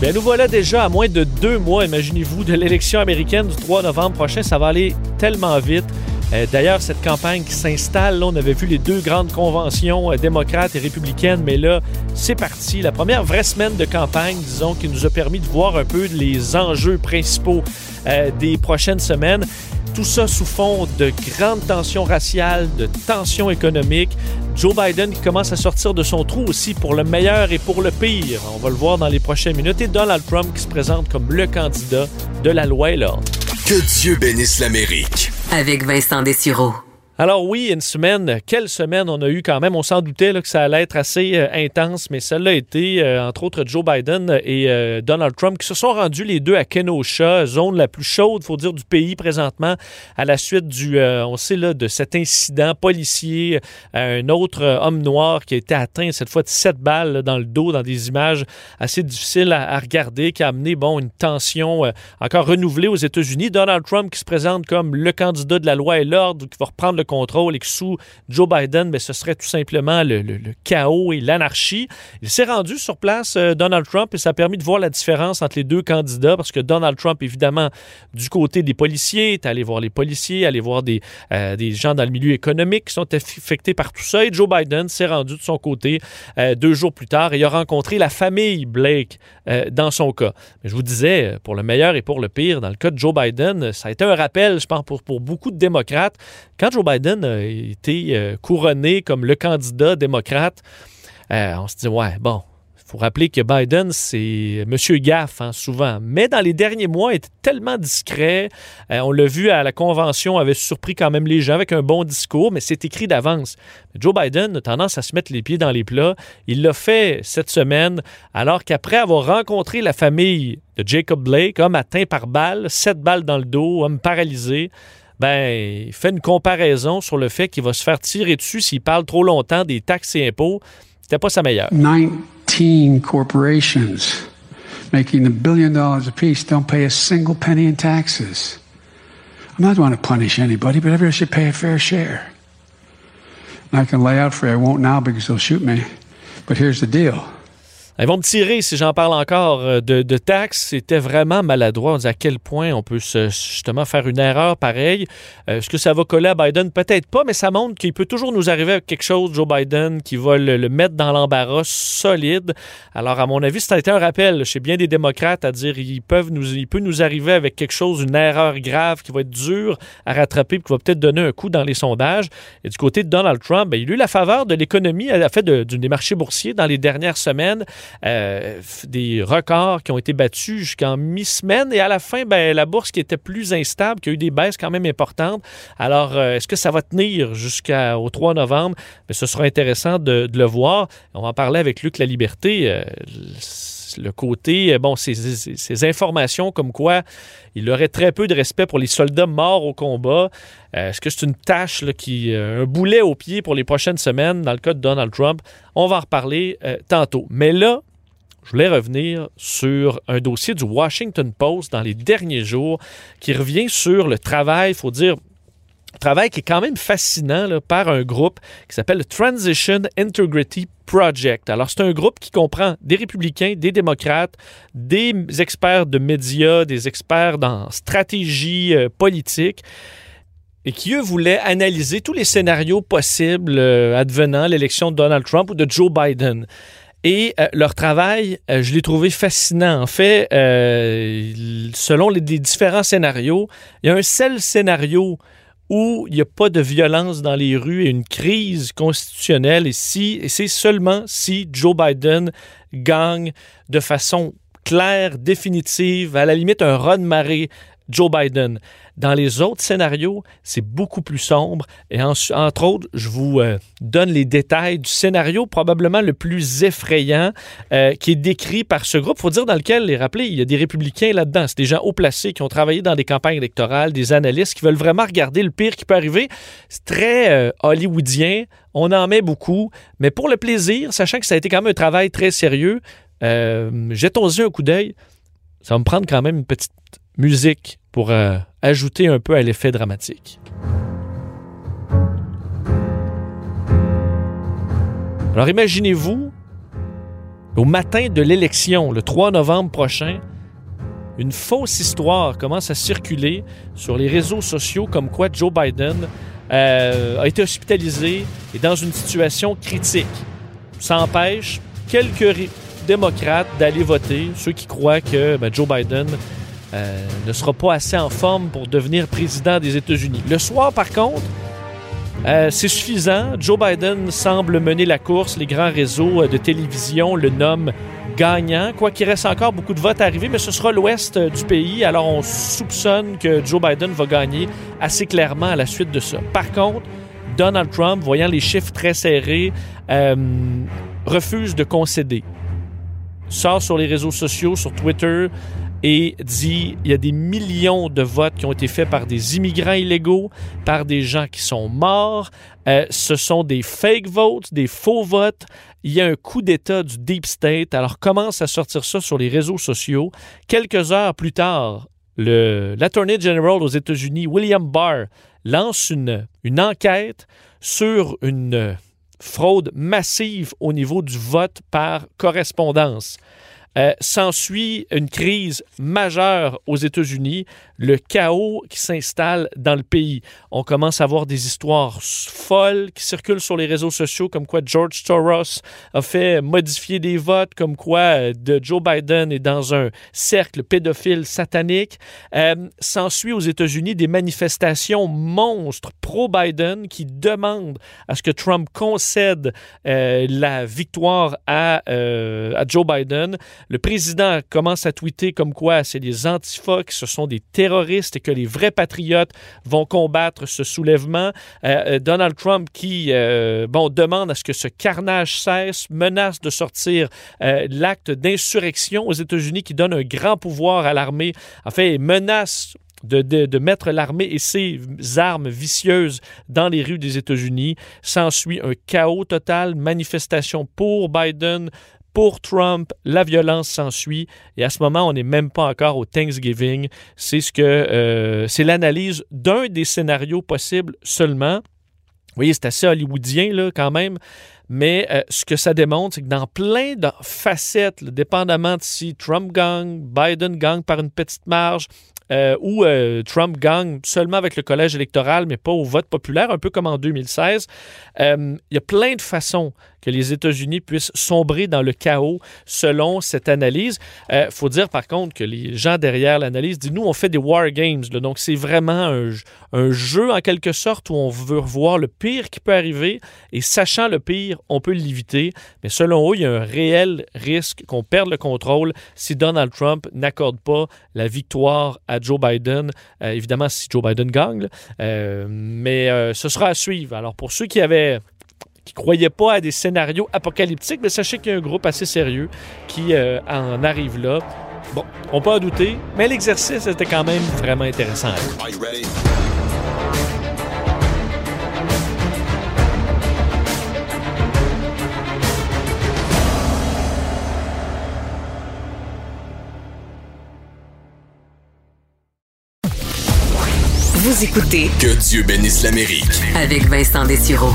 Bien, nous voilà déjà à moins de deux mois, imaginez-vous, de l'élection américaine du 3 novembre prochain. Ça va aller tellement vite. Euh, D'ailleurs, cette campagne qui s'installe, on avait vu les deux grandes conventions euh, démocrates et républicaines, mais là, c'est parti. La première vraie semaine de campagne, disons, qui nous a permis de voir un peu les enjeux principaux euh, des prochaines semaines. Tout ça sous fond de grandes tensions raciales, de tensions économiques. Joe Biden qui commence à sortir de son trou aussi pour le meilleur et pour le pire. On va le voir dans les prochaines minutes. Et Donald Trump qui se présente comme le candidat de la loi et l'ordre. Que Dieu bénisse l'Amérique. Avec Vincent Dessureau. Alors oui, une semaine, quelle semaine on a eu quand même. On s'en doutait que ça allait être assez euh, intense, mais celle-là a été, euh, entre autres, Joe Biden et euh, Donald Trump qui se sont rendus les deux à Kenosha, zone la plus chaude, faut dire, du pays présentement, à la suite du, on sait là, de cet incident policier, un autre homme noir qui a été atteint cette fois de sept balles dans le dos, dans des images assez difficiles à, à regarder, qui a amené bon une tension encore renouvelée aux États-Unis. Donald Trump qui se présente comme le candidat de la loi et l'ordre, qui va reprendre le contrôle et que sous Joe Biden, bien, ce serait tout simplement le, chaos et l'anarchie. Il s'est rendu sur place, euh, Donald Trump, et ça a permis de voir la différence entre les deux candidats parce que Donald Trump, évidemment, du côté des policiers, est allé voir les policiers, allé voir des, euh, des gens dans le milieu économique qui sont affectés par tout ça. Et Joe Biden s'est rendu de son côté euh, deux jours plus tard et a rencontré la famille Blake dans son cas. Mais je vous disais, pour le meilleur et pour le pire, dans le cas de Joe Biden, ça a été un rappel, je pense, pour, pour beaucoup de démocrates. Quand Joe Biden a été euh, couronné comme le candidat démocrate, euh, on se dit, ouais, bon, il faut rappeler que Biden, c'est Monsieur Gaff, hein, souvent. Mais dans les derniers mois, il était tellement discret. Euh, on l'a vu à la convention, avait surpris quand même les gens avec un bon discours, mais c'est écrit d'avance. Joe Biden a tendance à se mettre les pieds dans les plats. Il l'a fait cette semaine, alors qu'après avoir rencontré la famille de Jacob Blake, homme atteint par balle, sept balles dans le dos, homme paralysé, ben, fait une comparaison sur le fait qu'il va se faire tirer dessus s'il parle trop longtemps des taxes et impôts. C'était pas sa meilleure. 19 corporations making a billion dollars apiece don't pay a single penny in taxes. I'm not going to punish anybody, but everybody should pay a fair share. I can lay out for you. I won't now because they'll shoot me. But here's the deal. Ils vont me tirer si j'en parle encore euh, de, de taxes. C'était vraiment maladroit. On dit à quel point on peut se- justement faire une erreur pareille. Euh, Est-ce que ça va coller à Biden? Peut-être pas, mais ça montre qu'il peut toujours nous arriver avec quelque chose, Joe Biden, qui va le, le mettre dans l'embarras solide. Alors, à mon avis, ça a été un rappel chez bien des démocrates à dire ils peuvent nous, il peut nous arriver avec quelque chose, une erreur grave qui va être dure à rattraper qui va peut-être donner un coup dans les sondages. Et du côté de Donald Trump, ben, il a eu la faveur de l'économie, à la fait de- des marchés boursiers dans les dernières semaines. Euh, des records qui ont été battus jusqu'en mi-semaine et à la fin, ben, la bourse qui était plus instable, qui a eu des baisses quand même importantes. Alors, euh, est-ce que ça va tenir jusqu'au 3 novembre? Ben, ce sera intéressant de, de le voir. On va en parler avec Luc La Liberté. euh, le côté, euh, bon, ces, ces- informations comme quoi il aurait très peu de respect pour les soldats morts au combat. Euh, Est-ce que c'est une tâche qui, euh, un boulet au pied pour les prochaines semaines dans le cas de Donald Trump? On va en reparler tantôt. Mais là, je voulais revenir sur un dossier du Washington Post dans les derniers jours qui revient sur le travail, il faut dire, travail qui est quand même fascinant par un groupe qui s'appelle le Transition Integrity Project. Alors, c'est un groupe qui comprend des républicains, des démocrates, des experts de médias, des experts dans stratégie euh, politique et qui, eux, voulaient analyser tous les scénarios possibles euh, advenant l'élection de Donald Trump ou de Joe Biden. Et euh, leur travail, je l'ai trouvé fascinant. En fait, selon les différents scénarios, il y a un seul scénario où il n'y a pas de violence dans les rues et une crise constitutionnelle. Et, si, et c'est seulement si Joe Biden gagne de façon claire, définitive, à la limite un raz de marée Joe Biden. Dans les autres scénarios, c'est beaucoup plus sombre. Et entre autres, je vous euh, donne les détails du scénario probablement le plus effrayant euh, qui est décrit par ce groupe. Il faut dire dans lequel, les rappeler, il y a des républicains là-dedans. C'est des gens haut placés qui ont travaillé dans des campagnes électorales, des analystes qui veulent vraiment regarder le pire qui peut arriver. C'est très euh, hollywoodien. On en met beaucoup. Mais pour le plaisir, sachant que ça a été quand même un travail très sérieux, jetons-y un coup d'œil. Ça va me prendre quand même une petite musique pour euh, ajouter un peu à l'effet dramatique. Alors imaginez-vous, au matin de l'élection, le 3 novembre prochain, une fausse histoire commence à circuler sur les réseaux sociaux comme quoi Joe Biden euh, a été hospitalisé et dans une situation critique. Ça empêche quelques démocrates d'aller voter, ceux qui croient que ben, Joe Biden euh, ne sera pas assez en forme pour devenir président des États-Unis. Le soir, par contre, euh, c'est suffisant. Joe Biden semble mener la course. Les grands réseaux euh, de télévision le nomment gagnant, quoi qu'il reste encore beaucoup de votes à arriver, mais ce sera l'ouest du pays, alors on soupçonne que Joe Biden va gagner assez clairement à la suite de ça. Par contre, Donald Trump, voyant les chiffres très serrés, refuse de concéder. Sort sur les réseaux sociaux, sur Twitter, et dit il y a des millions de votes qui ont été faits par des immigrants illégaux, par des gens qui sont morts. Euh, ce sont des fake votes, des faux votes. Il y a un coup d'État du Deep State. Alors commence à sortir ça sur les réseaux sociaux? Quelques heures plus tard, l'Attorney General aux États-Unis, William Barr, lance une, une enquête sur une fraude massive au niveau du vote par correspondance. Euh, s'ensuit une crise majeure aux États-Unis, le chaos qui s'installe dans le pays. On commence à voir des histoires folles qui circulent sur les réseaux sociaux, comme quoi George Soros a fait modifier des votes, comme quoi euh, Joe Biden est dans un cercle pédophile satanique. Euh, s'ensuit aux États-Unis des manifestations monstres pro-Biden qui demandent à ce que Trump concède la victoire à Joe Biden. Le président commence à tweeter comme quoi c'est des antifas, que ce sont des terroristes et que les vrais patriotes vont combattre ce soulèvement. Euh, euh, Donald Trump qui euh, bon, demande à ce que ce carnage cesse, menace de sortir l'acte d'insurrection aux États-Unis qui donne un grand pouvoir à l'armée, en fait, menace de, de, mettre l'armée et ses armes vicieuses dans les rues des États-Unis. S'ensuit un chaos total, manifestation pour Biden, pour Trump, la violence s'ensuit et à ce moment, on n'est même pas encore au Thanksgiving. C'est ce que euh, c'est l'analyse d'un des scénarios possibles seulement. Vous voyez, c'est assez hollywoodien là quand même. Mais euh, ce que ça démontre, c'est que dans plein de facettes, dépendamment de si Trump gagne, Biden gagne par une petite marge, euh, où Trump gagne seulement avec le collège électoral, mais pas au vote populaire, un peu comme en 2016. il y a plein de façons que les États-Unis puissent sombrer dans le chaos selon cette analyse. Il euh, faut dire par contre que les gens derrière l'analyse disent nous, on fait des war games. donc c'est vraiment un, jeu en quelque sorte où on veut voir le pire qui peut arriver et sachant le pire, on peut l'éviter. Mais selon eux, il y a un réel risque qu'on perde le contrôle si Donald Trump n'accorde pas la victoire à Joe Biden. Euh, évidemment, si Joe Biden gagne. Euh, mais ce sera à suivre. Alors pour ceux qui avaient qui ne croyaient pas à des scénarios apocalyptiques, mais sachez qu'il y a un groupe assez sérieux qui euh, en arrive là. Bon, on peut en douter, mais l'exercice était quand même vraiment intéressant. Vous écoutez Que Dieu bénisse l'Amérique avec Vincent Dessureau.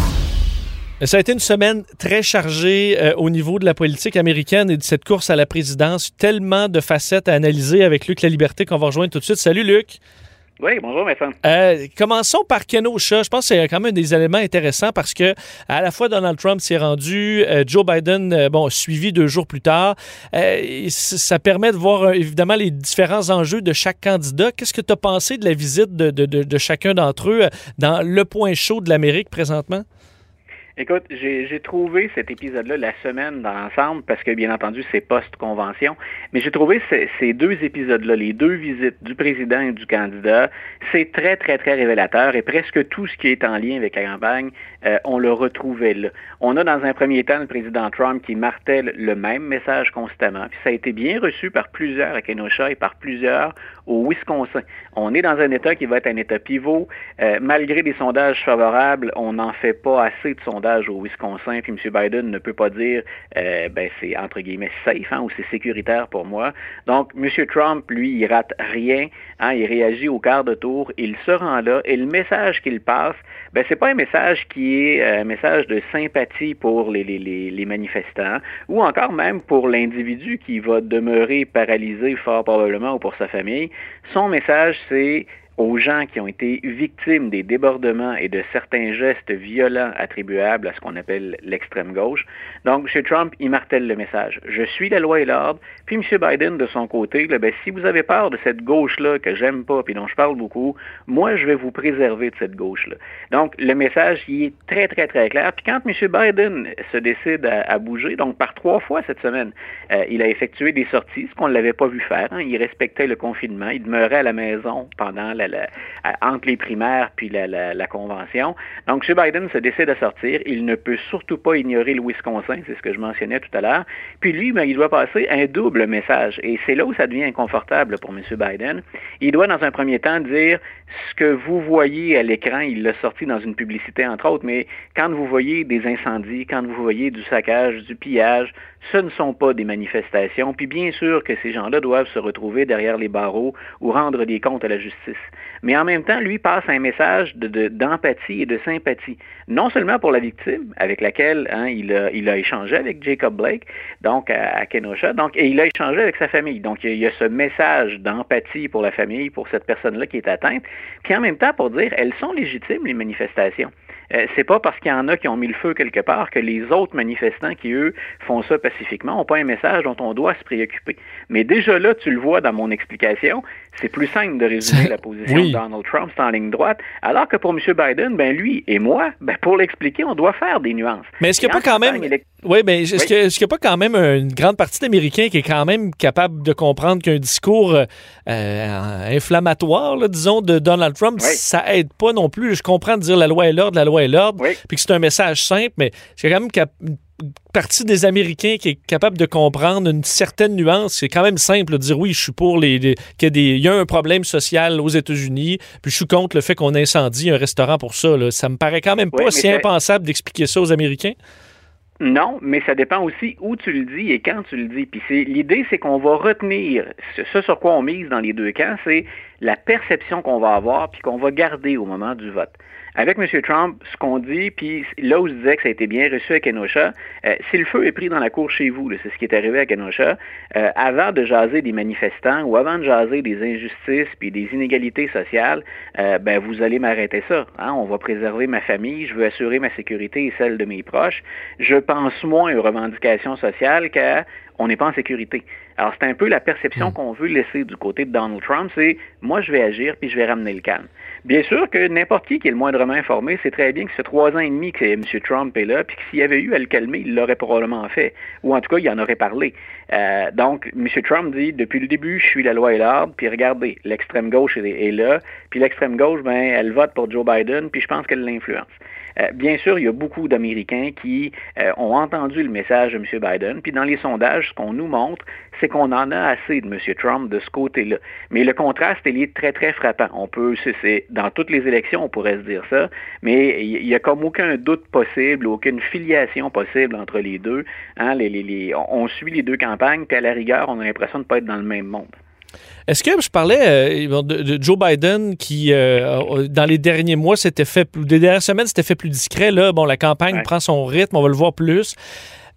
Ça a été une semaine très chargée euh, au niveau de la politique américaine et de cette course à la présidence. Tellement de facettes à analyser avec Luc La Liberté qu'on va rejoindre tout de suite. Salut Luc. Oui, bonjour, Vincent. Euh, commençons par Kenosha. Je pense que c'est quand même des éléments intéressants parce que à la fois Donald Trump s'est rendu, euh, Joe Biden, bon, suivi deux jours plus tard. ça permet de voir évidemment les différents enjeux de chaque candidat. Qu'est-ce que tu as pensé de la visite de chacun d'entre eux dans le point chaud de l'Amérique présentement? Écoute, j'ai trouvé cet épisode-là la semaine dans l'ensemble, parce que bien entendu, c'est post-convention, mais j'ai trouvé ces, deux épisodes-là, les deux visites du président et du candidat, c'est très, très, très révélateur et presque tout ce qui est en lien avec la campagne, euh, on le retrouvait là. On a dans un premier temps le président Trump qui martèle le même message constamment, puis ça a été bien reçu par plusieurs à Kenosha et par plusieurs au Wisconsin. On est dans un État qui va être un État pivot. Euh, malgré des sondages favorables, on n'en fait pas assez de sondages au Wisconsin, puis M. Biden ne peut pas dire euh, ben c'est entre guillemets safe hein, ou c'est sécuritaire pour moi. Donc, M. Trump, lui, il rate rien, hein, il réagit au quart de tour, il se rend là, et le message qu'il passe, ben c'est pas un message qui est euh, un message de sympathie pour les, les, les manifestants, ou encore même pour l'individu qui va demeurer paralysé fort probablement ou pour sa famille. Son message, c'est aux gens qui ont été victimes des débordements et de certains gestes violents attribuables à ce qu'on appelle l'extrême gauche. Donc, M. Trump, il martèle le message. Je suis la loi et l'ordre. Puis M. Biden, de son côté, là, ben, si vous avez peur de cette gauche-là que j'aime pas puis dont je parle beaucoup, moi, je vais vous préserver de cette gauche-là. Donc, le message, il est très, très, très clair. Puis quand M. Biden se décide à, bouger, donc par trois fois cette semaine, euh, il a effectué des sorties, ce qu'on ne l'avait pas vu faire. Hein. Il respectait le confinement. Il demeurait à la maison pendant la entre les primaires puis la, convention. Donc, M. Biden se décide à sortir. Il ne peut surtout pas ignorer le Wisconsin, c'est ce que je mentionnais tout à l'heure. Puis lui, ben, il doit passer un double message. Et c'est là où ça devient inconfortable pour M. Biden. Il doit, dans un premier temps, dire ce que vous voyez à l'écran, il l'a sorti dans une publicité, entre autres, mais quand vous voyez des incendies, quand vous voyez du saccage, du pillage, ce ne sont pas des manifestations. Puis bien sûr que ces gens-là doivent se retrouver derrière les barreaux ou rendre des comptes à la justice. Mais en même temps, lui passe un message d'empathie de, et de sympathie. Non seulement pour la victime, avec laquelle hein, il, a, échangé avec Jacob Blake, donc à, Kenosha, et il a échangé avec sa famille. Donc il y a, ce message d'empathie pour la famille, pour cette personne-là qui est atteinte. Puis en même temps, pour dire, elles sont légitimes, les manifestations. Euh, c'est pas parce qu'il y en a qui ont mis le feu quelque part que les autres manifestants qui, eux, font ça pacifiquement n'ont pas un message dont on doit se préoccuper. Mais déjà là, tu le vois dans mon explication, c'est plus simple de résumer la position de Donald Trump, c'est en ligne droite, alors que pour M. Biden, ben lui et moi, ben pour l'expliquer, on doit faire des nuances. Mais est-ce qu'il n'y a pas quand même... Oui, mais est-ce qu'il n'y a pas quand même une grande partie d'Américains qui est quand même capable de comprendre qu'un discours euh, inflammatoire, disons, de Donald Trump, ça aide pas non plus. Je comprends de dire la loi est l'ordre, la loi est l'ordre, puis que c'est un message simple, mais c'est quand même une partie des Américains qui est capable de comprendre une certaine nuance. C'est quand même simple de dire oui, je suis pour les, qu'il y y a un problème social aux États-Unis, puis je suis contre le fait qu'on incendie un restaurant pour ça. Ça me paraît quand même pas si impensable d'expliquer ça aux Américains. Non, mais ça dépend aussi où tu le dis et quand tu le dis. Puis l'idée, c'est qu'on va retenir ce sur quoi on mise dans les deux camps, c'est la perception qu'on va avoir puis qu'on va garder au moment du vote. Avec M. Trump, ce qu'on dit, puis là où je disais que ça a été bien reçu à Kenosha, euh, si le feu est pris dans la cour chez vous, c'est ce qui est arrivé à Kenosha, euh, avant de jaser des manifestants ou avant de jaser des injustices puis des inégalités sociales, euh, ben vous allez m'arrêter ça. Hein? On va préserver ma famille, je veux assurer ma sécurité et celle de mes proches. Je pense moins aux revendications sociales qu'à on n'est pas en sécurité. Alors, c'est un peu la perception hmm. qu'on veut laisser du côté de Donald Trump, c'est moi, je vais agir, puis je vais ramener le calme. Bien sûr que n'importe qui qui est le moindrement informé sait très bien que c'est trois ans et demi que M. Trump est là, puis que s'il y avait eu à le calmer, il l'aurait probablement fait. Ou en tout cas, il en aurait parlé. Euh, donc, M. Trump dit, depuis le début, je suis la loi et l'ordre, puis regardez, l'extrême gauche est, est là, puis l'extrême gauche, ben, elle vote pour Joe Biden, puis je pense qu'elle l'influence. Euh, bien sûr, il y a beaucoup d'Américains qui euh, ont entendu le message de M. Biden, puis dans les sondages, ce qu'on nous montre, c'est qu'on en a assez de M. Trump de ce côté-là. Mais le contraste, il est très, très frappant. On peut, c'est, dans toutes les élections, on pourrait se dire ça, mais il n'y a comme aucun doute possible, aucune filiation possible entre les deux. Hein, on suit les deux campagnes, puis à la rigueur, on a l'impression de ne pas être dans le même monde. Est-ce que je parlais euh, de, Joe Biden qui, euh, dans les derniers mois, s'était fait, des dernières semaines, s'était fait plus discret. Là, bon, la campagne prend son rythme, on va le voir plus.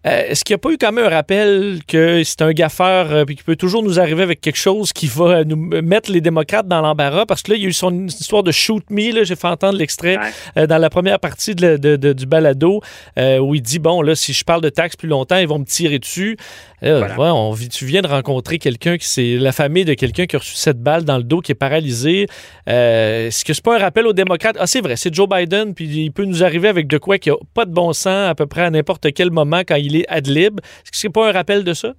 Euh, est-ce qu'il n'y a pas eu quand même un rappel que c'est un gaffeur et qu'il peut toujours nous arriver avec quelque chose qui va nous mettre les démocrates dans l'embarras? Parce que là, il y a eu son histoire de shoot me. J'ai fait entendre l'extrait dans la première partie de, du balado où il dit bon, là, si je parle de taxes plus longtemps, ils vont me tirer dessus. On, tu viens de rencontrer quelqu'un qui c'est la famille de quelqu'un qui a reçu cette balle dans le dos, qui est paralysé. Est-ce que c'est pas un rappel aux démocrates? Ah, c'est vrai, c'est Joe Biden, puis il peut nous arriver avec de quoi qui a pas de bon sens à peu près à n'importe quel moment quand il est ad lib. Est-ce que c'est pas un rappel de ça?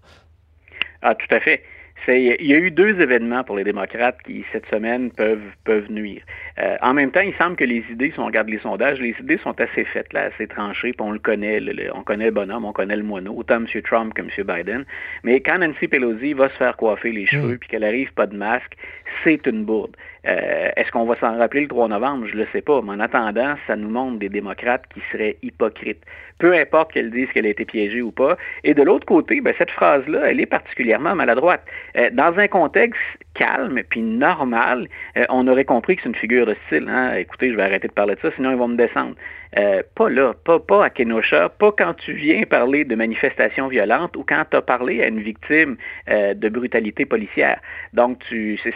Ah, tout à fait. Il y a eu deux événements pour les démocrates qui, cette semaine, peuvent, peuvent nuire. Euh, en même temps, il semble que les idées, si on regarde les sondages, les idées sont assez faites, là, assez tranchées, puis on le connaît, on connaît le bonhomme, on connaît le moineau, autant M. Trump que M. Biden. Mais quand Nancy Pelosi va se faire coiffer les cheveux, mm. puis qu'elle arrive pas de masque, c'est une bourde. Euh, est-ce qu'on va s'en rappeler le 3 novembre? Je ne le sais pas. Mais en attendant, ça nous montre des démocrates qui seraient hypocrites. Peu importe qu'elle dise qu'elle a été piégée ou pas. Et de l'autre côté, ben, cette phrase-là, elle est particulièrement maladroite. Euh, dans un contexte calme puis normal, euh, on aurait compris que c'est une figure style. Hein? Écoutez, je vais arrêter de parler de ça, sinon ils vont me descendre. Euh, pas là, pas, pas à Kenosha, pas quand tu viens parler de manifestations violentes ou quand tu as parlé à une victime euh, de brutalité policière. Donc,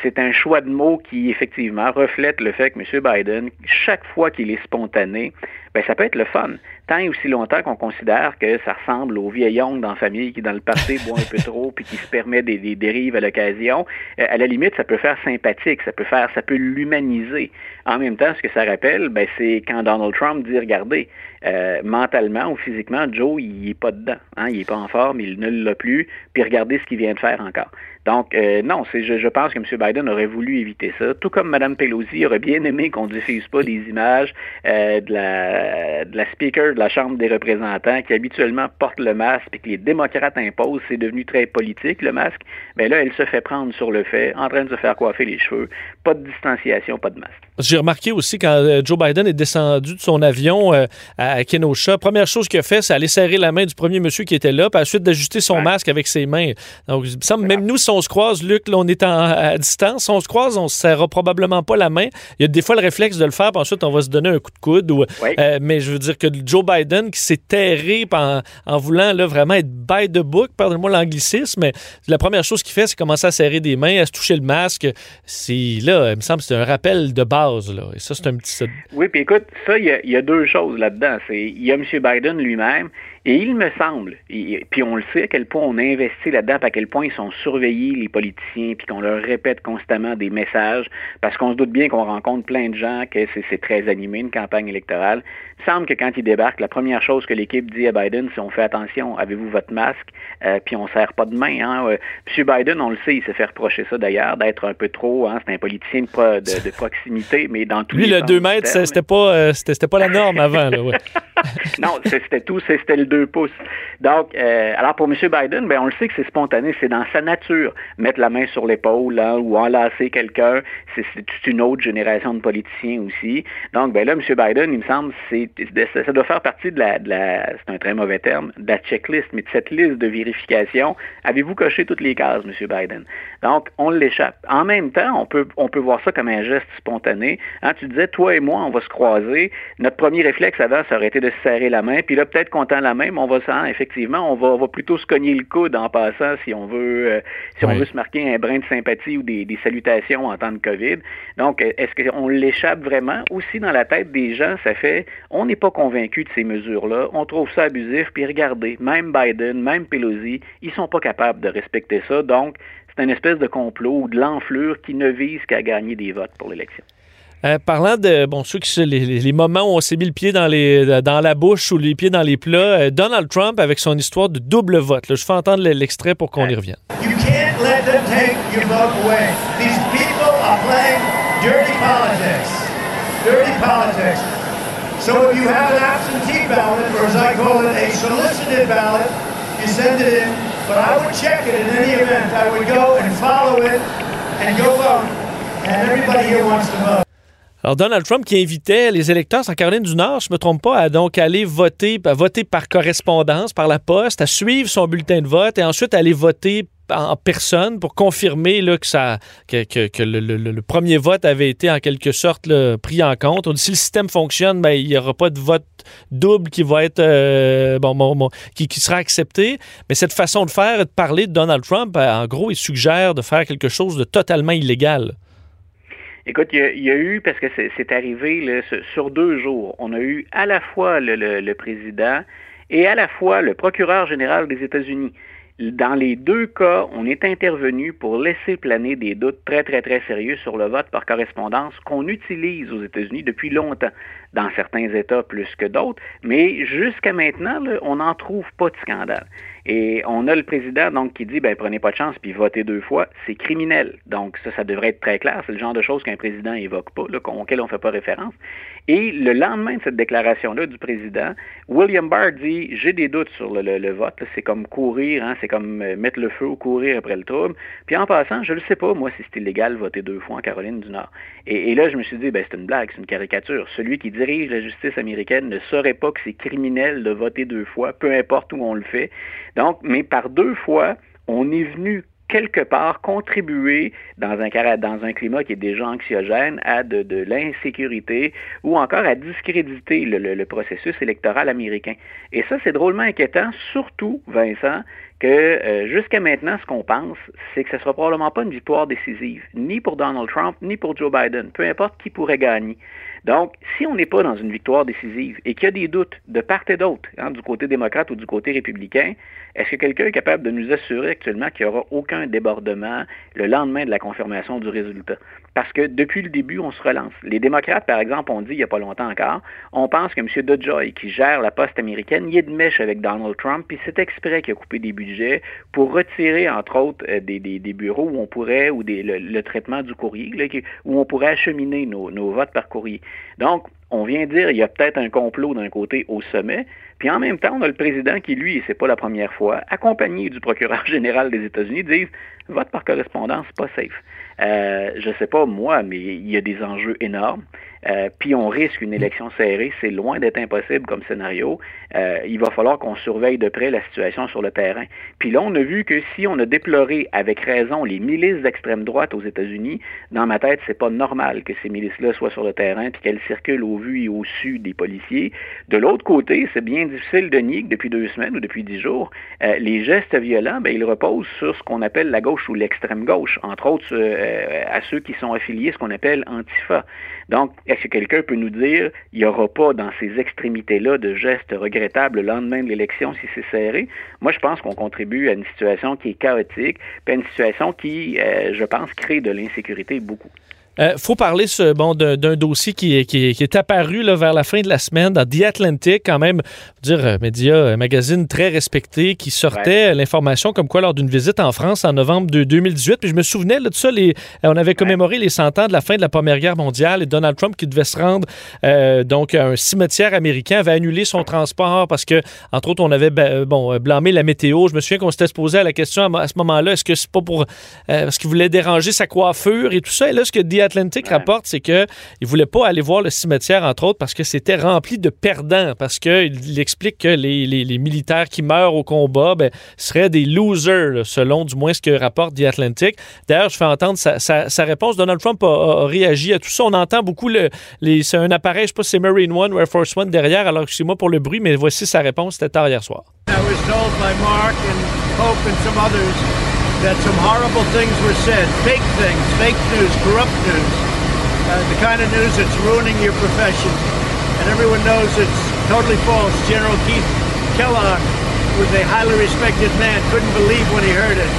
c'est un choix de mots qui, effectivement, reflète le fait que M. Biden, chaque fois qu'il est spontané, ben, ça peut être le fun. Et aussi longtemps qu'on considère que ça ressemble au vieil oncle dans la famille qui, dans le passé, boit un peu trop puis qui se permet des, dérives à l'occasion. Euh, à la limite, ça peut faire sympathique, ça peut faire, ça peut l'humaniser. En même temps, ce que ça rappelle, ben, c'est quand Donald Trump dit, regardez, euh, mentalement ou physiquement, Joe, il n'est pas dedans. Hein, il n'est pas en forme, il ne l'a plus, puis regardez ce qu'il vient de faire encore. Donc, euh, non, c'est, je, pense que M. Biden aurait voulu éviter ça, tout comme Mme Pelosi aurait bien aimé qu'on ne diffuse pas des images de, la, de la speaker de la Chambre des représentants qui habituellement porte le masque et que les démocrates imposent, c'est devenu très politique le masque. Mais là, elle se fait prendre sur le fait, en train de se faire coiffer les cheveux, pas de distanciation, pas de masque. J'ai remarqué aussi quand euh, Joe Biden est descendu de son avion à Kenosha, première chose qu'il a fait, c'est aller serrer la main du premier monsieur qui était là, puis ensuite d'ajuster son masque avec ses mains. Donc, il me semble, même nous, on se croise, Luc, là, on est à distance. on se croise, on ne se serrera probablement pas la main. Il y a des fois le réflexe de le faire, puis ensuite, on va se donner un coup de coude. Ou, euh, mais je veux dire que Joe Biden, qui s'est terré en, en, voulant là, vraiment être by the book, pardonnez-moi l'anglicisme, mais la première chose qu'il fait, c'est commencer à serrer des mains, à se toucher le masque. C'est là, il me semble que c'est un rappel de base. Et ça, c'est un petit. Oui, puis écoute, ça, il y, a deux choses là-dedans. Il y a M. Biden lui-même et il me semble, et, puis on le sait à quel point on a investi là-dedans, à quel point ils sont surveillés, les politiciens, puis qu'on leur répète constamment des messages, parce qu'on se doute bien qu'on rencontre plein de gens, que c'est très animé, une campagne électorale. Il semble que quand ils débarquent, la première chose que l'équipe dit à Biden, c'est on fait attention, avez-vous votre masque, euh, puis on ne serre pas de main. Hein. Euh, M. Biden, on le sait, il s'est fait reprocher ça d'ailleurs, d'être un peu trop, hein, c'est un politicien de, de, proximité, mais dans tous Lui, le 2 mètres, c'était pas, euh, c'était pas la norme avant. Là, ouais. non, c'était tout, c'était le deux pouces. Donc, euh, alors pour M. Biden, ben, on le sait que c'est spontané, c'est dans sa nature. Mettre la main sur l'épaule hein, ou enlacer quelqu'un, c'est une autre génération de politiciens aussi. Donc, ben là, M. Biden, il me semble, c'est ça doit faire partie de la, c'est un très mauvais terme, de la checklist, mais de cette liste de vérification. Avez-vous coché toutes les cases, M. Biden? Donc, on l'échappe. En même temps, on peut, on peut voir ça comme un geste spontané. Hein, tu disais, toi et moi, on va se croiser. Notre premier réflexe avant, ça aurait été de se serrer la main. Puis là, peut-être qu'on tend la main, mais on va effectivement, on va, on va plutôt se cogner le coude en passant si on veut, euh, si on veut se marquer un brin de sympathie ou des, des salutations en temps de COVID. Donc, est-ce qu'on l'échappe vraiment? Aussi, dans la tête des gens, ça fait, on n'est pas convaincu de ces mesures-là. On trouve ça abusif. Puis regardez, même Biden, même Pelosi, ils sont pas capables de respecter ça. Donc, c'est une espèce de complot ou de l'enflure qui ne vise qu'à gagner des votes pour l'élection. Euh, parlant de bon ceux qui les, les, moments où on s'est mis le pied dans les dans la bouche ou les pieds dans les plats, euh, Donald Trump avec son histoire de double vote. Là, je fais entendre l'extrait pour qu'on y revienne. You can't let them take your vote away. These people are playing dirty politics. Dirty politics. So if you have an absentee ballot, or as I call it, a solicited ballot, you send it in. But I would check it in any event. I would go and follow it and go vote. And everybody here wants to vote. Alors, Donald Trump qui invitait les électeurs en Caroline du Nord, je me trompe pas, à donc aller voter, voter par correspondance, par la poste, à suivre son bulletin de vote et ensuite aller voter en personne pour confirmer là, que, ça, que, le, premier vote avait été en quelque sorte pris en compte. On dit, si le système fonctionne, ben, il n'y aura pas de vote double qui va être euh, bon, qui, sera accepté. Mais cette façon de faire, de parler de Donald Trump, en gros, il suggère de faire quelque chose de totalement illégal. Écoute, il y, a, eu, parce que c'est arrivé sur deux jours, on a eu à la fois le, président et à la fois le procureur général des États-Unis. Dans les deux cas, on est intervenu pour laisser planer des doutes très, très, très sérieux sur le vote par correspondance qu'on utilise aux États-Unis depuis longtemps, dans certains États plus que d'autres, mais jusqu'à maintenant, on n'en trouve pas de scandale. Et on a le président donc qui dit ben prenez pas de chance puis votez deux fois, c'est criminel. Donc ça, ça devrait être très clair. C'est le genre de choses qu'un président évoque pas, là, auquel on fait pas référence. Et le lendemain de cette déclaration-là du président, William Barr dit j'ai des doutes sur le, vote. C'est comme courir, hein, c'est comme euh, mettre le feu ou courir après le trouble. Puis en passant, je ne sais pas moi si c'est illégal de voter deux fois en Caroline du Nord. Et, là, je me suis dit ben c'est une blague, c'est une caricature. Celui qui dirige la justice américaine ne saurait pas que c'est criminel de voter deux fois, peu importe où on le fait. Donc, mais par deux fois, on est venu quelque part contribuer dans un, climat qui est déjà anxiogène à de, l'insécurité ou encore à discréditer le, processus électoral américain. Et ça, c'est drôlement inquiétant, surtout, Vincent, que euh, jusqu'à maintenant, ce qu'on pense, c'est que ce ne sera probablement pas une victoire décisive, ni pour Donald Trump, ni pour Joe Biden, peu importe qui pourrait gagner. Donc, si on n'est pas dans une victoire décisive et qu'il y a des doutes de part et d'autre, hein, du côté démocrate ou du côté républicain, est-ce que quelqu'un est capable de nous assurer actuellement qu'il n'y aura aucun débordement le lendemain de la confirmation du résultat? Parce que depuis le début, on se relance. Les démocrates, par exemple, ont dit il n'y a pas longtemps encore, on pense que M. DeJoy, qui gère la poste américaine, il est de mèche avec Donald Trump, puis c'est exprès qu'il a coupé des budgets pour retirer, entre autres, euh, des, bureaux où on pourrait, ou le, traitement du courrier, où on pourrait acheminer nos, votes par courrier. Donc, on vient dire qu'il y a peut-être un complot d'un côté au sommet, puis en même temps, on a le président qui, lui, et c'est pas la première fois, accompagné du procureur général des États-Unis, disent vote par correspondance, pas safe. Euh, je sais pas moi, mais il y a des enjeux énormes. Euh, puis on risque une élection serrée. C'est loin d'être impossible comme scénario. Euh, il va falloir qu'on surveille de près la situation sur le terrain. Puis là, on a vu que si on a déploré avec raison les milices d'extrême droite aux États-Unis, dans ma tête, c'est pas normal que ces milices-là soient sur le terrain puis qu'elles circulent au vu et au su des policiers. De l'autre côté, c'est bien difficile de nier que depuis deux semaines ou depuis dix jours, les gestes violents, ben, ils reposent sur ce qu'on appelle la gauche ou l'extrême gauche, entre autres à ceux qui sont affiliés, ce qu'on appelle Antifa. Donc, est-ce que quelqu'un peut nous dire il n'y aura pas dans ces extrémités-là de gestes regrettables le lendemain de l'élection si c'est serré? Moi, je pense qu'on contribue à une situation qui est chaotique, puis à une situation qui, euh, je pense, crée de l'insécurité beaucoup. Il euh, faut parler ce, bon, d'un dossier qui, qui, est apparu là, vers la fin de la semaine dans The Atlantic, quand même, dire euh, média, euh, magazine très respecté, qui sortait l'information comme quoi lors d'une visite en France en novembre de 2018. Puis je me souvenais là, de ça, les, on avait commémoré les 100 ans de la fin de la Première Guerre mondiale et Donald Trump qui devait se rendre donc à un cimetière américain avait annulé son transport parce que, entre autres, on avait bon, blâmé la météo. Je me souviens qu'on s'était posé à la question à, ce moment-là, est-ce que c'est pas pour parce qu'il voulait déranger sa coiffure et tout ça. Et là, ce que The Atlantic rapporte, c'est qu'il ne voulait pas aller voir le cimetière, entre autres, parce que c'était rempli de perdants, parce qu'il explique que les, militaires qui meurent au combat ben, seraient des losers, selon du moins ce que rapporte The Atlantic. D'ailleurs, je fais entendre sa, réponse. Donald Trump a, réagi à tout ça. On entend beaucoup, le, c'est un appareil, je ne sais pas si c'est Marine One ou Air Force One derrière, alors que c'est moi pour le bruit, mais voici sa réponse, c'était tard hier soir. I was told by Mark and Hope and some others that some horrible things were said, fake things, fake news, corrupt news, uh, the kind of news that's ruining your profession. And everyone knows it's totally false. General Keith Kellogg was a highly respected man, couldn't believe when he heard it.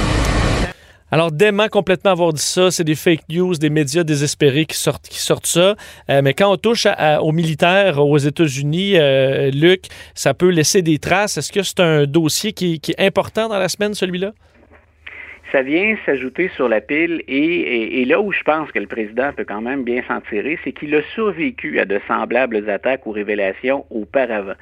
Alors, dément complètement avoir dit ça, c'est des fake news, des médias désespérés qui sortent, qui sortent ça. Euh, mais quand on touche aux militaires aux États-Unis, euh, Luc, ça peut laisser des traces. Est-ce que c'est un dossier qui, qui, est important dans la semaine, celui-là? Ça vient s'ajouter sur la pile et, là où je pense que le président peut quand même bien s'en tirer, c'est qu'il a survécu à de semblables attaques ou révélations auparavant.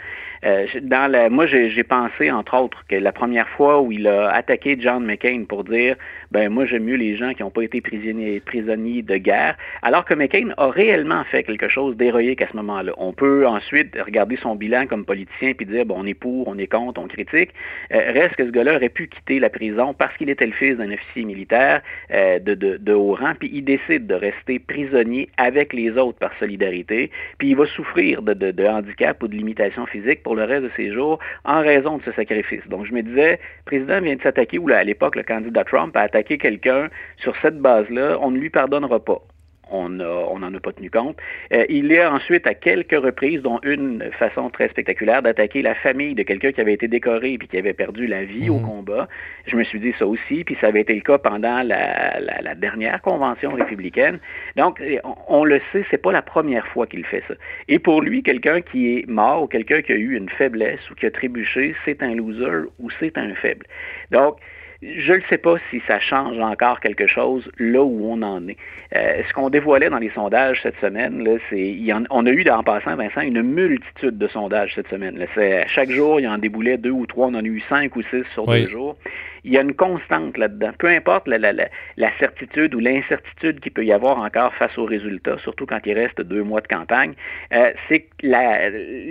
Euh, dans la, moi, j'ai pensé, entre autres, que la première fois où il a attaqué John McCain pour dire, ben moi, j'aime mieux les gens qui n'ont pas été prisonniers, prisonniers de guerre, alors que McCain a réellement fait quelque chose d'héroïque à ce moment-là. On peut ensuite regarder son bilan comme politicien puis dire, bon, on est pour, on est contre, on critique. Euh, reste que ce gars-là aurait pu quitter la prison parce qu'il était le fils d'un officier militaire euh, de, de, de haut rang, puis il décide de rester prisonnier avec les autres par solidarité, puis il va souffrir de, de, de handicap ou de limitations physiques pour le reste de ses jours en raison de ce sacrifice. Donc je me disais, le président vient de s'attaquer, ou à l'époque le candidat Trump a attaqué quelqu'un sur cette base-là, on ne lui pardonnera pas on n'en a pas tenu compte. Euh, il est ensuite à quelques reprises, dont une façon très spectaculaire, d'attaquer la famille de quelqu'un qui avait été décoré puis qui avait perdu la vie au mhm. combat. Je me suis dit ça aussi, puis ça avait été le cas pendant la, dernière convention républicaine. Donc, on, le sait, c'est pas la première fois qu'il fait ça. Et pour lui, quelqu'un qui est mort ou quelqu'un qui a eu une faiblesse ou qui a trébuché, c'est un loser ou c'est un faible. Donc, je ne sais pas si ça change encore quelque chose là où on en est. Euh, ce qu'on dévoilait dans les sondages cette semaine, là, c'est, on a eu en passant, Vincent, une multitude de sondages cette semaine. Là. chaque jour, il y en déboulait deux ou trois, on en a eu cinq ou six sur deux jours il y a une constante là-dedans. Peu importe la, la, la, certitude ou l'incertitude qu'il peut y avoir encore face aux résultats, surtout quand il reste deux mois de campagne, euh, c'est que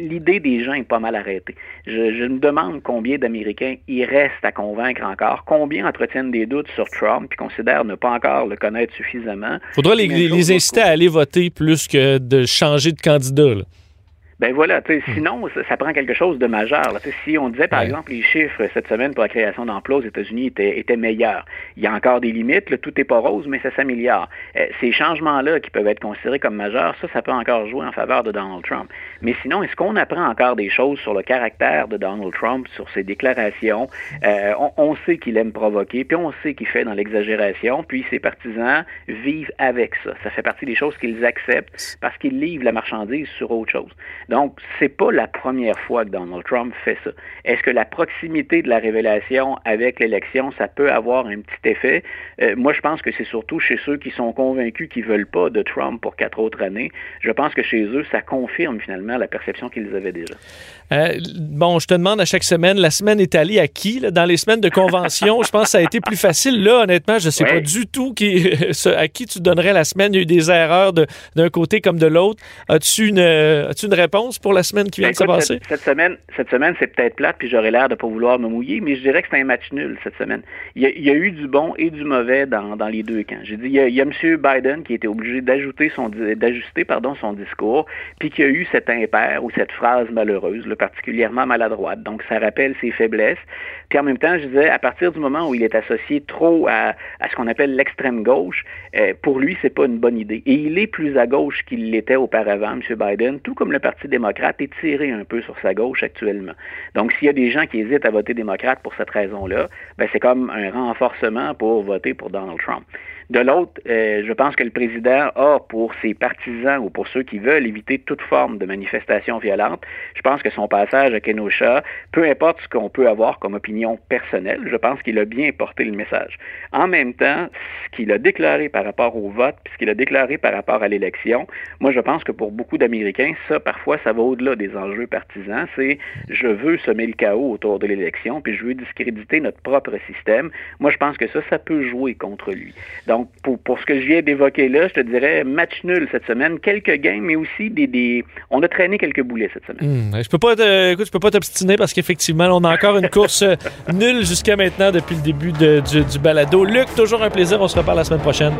l'idée des gens est pas mal arrêtée. Je, je me demande combien d'Américains y restent à convaincre encore, combien entretiennent des doutes sur Trump puis considèrent ne pas encore le connaître suffisamment. Il faudra les, les inciter à aller voter plus que de changer de candidat. Là. Ben voilà, hmm. sinon, ça, prend quelque chose de majeur. Si on disait, par exemple, les chiffres cette semaine pour la création d'emplois aux États-Unis étaient, étaient, meilleurs, il y a encore des limites, tout n'est pas rose, mais ça s'améliore. Euh, ces changements-là qui peuvent être considérés comme majeurs, ça, ça peut encore jouer en faveur de Donald Trump. Mais sinon, est-ce qu'on apprend encore des choses sur le caractère de Donald Trump, sur ses déclarations? Euh, on, on, sait qu'il aime provoquer, puis on sait qu'il fait dans l'exagération, puis ses partisans vivent avec ça. Ça fait partie des choses qu'ils acceptent parce qu'ils livrent la marchandise sur autre chose. Donc, c'est pas la première fois que Donald Trump fait ça. Est-ce que la proximité de la révélation avec l'élection, ça peut avoir un petit effet? Euh, moi, je pense que c'est surtout chez ceux qui sont convaincus qu'ils veulent pas de Trump pour quatre autres années. Je pense que chez eux, ça confirme finalement la perception qu'ils avaient déjà. Euh, bon, je te demande à chaque semaine, la semaine est allée à qui? Dans les semaines de convention, je pense que ça a été plus facile. Là, honnêtement, je ne sais pas du tout qui, à qui tu donnerais la semaine. Il y a eu des erreurs d'un côté comme de l'autre. As-tu une, as une réponse pour la semaine qui vient de se passer? Cette, semaine, cette semaine c'est peut-être plate, puis j'aurais l'air de ne pas vouloir me mouiller, mais je dirais que c'est un match nul cette semaine. Il y, a, eu du bon et du mauvais dans, dans les deux camps. J'ai dit, il y, a, il y a M. Biden qui a été obligé d'ajouter son, d'ajuster pardon, son discours, puis qui a eu cet impair ou cette phrase malheureuse, particulièrement maladroite. Donc, ça rappelle ses faiblesses. Puis en même temps, je disais, à partir du moment où il est associé trop à, ce qu'on appelle l'extrême gauche, euh, pour lui, c'est pas une bonne idée. Et il est plus à gauche qu'il l'était auparavant, M. Biden, tout comme le Parti démocrate est tiré un peu sur sa gauche actuellement. Donc, s'il y a des gens qui hésitent à voter démocrate pour cette raison-là, ben, c'est comme un renforcement pour voter pour Donald Trump. De l'autre, euh, je pense que le président a, pour ses partisans ou pour ceux qui veulent éviter toute forme de manifestation violente, je pense que son passage à Kenosha, peu importe ce qu'on peut avoir comme opinion personnelle, je pense qu'il a bien porté le message. En même temps, ce qu'il a déclaré par rapport au vote, puis ce qu'il a déclaré par rapport à l'élection, moi je pense que pour beaucoup d'Américains, ça parfois ça va au-delà des enjeux partisans, c'est je veux semer le chaos autour de l'élection, puis je veux discréditer notre propre système. Moi je pense que ça, ça peut jouer contre lui. Donc, pour, ce que je viens d'évoquer là, je te dirais match nul cette semaine, quelques gains, mais aussi des, on a traîné quelques boulets cette semaine. Hmm, je peux pas, écoute, je peux pas t'obstiner parce qu'effectivement, on a encore une course nulle jusqu'à maintenant depuis le début du, du balado. Luc, toujours un plaisir. On se reparle la semaine prochaine.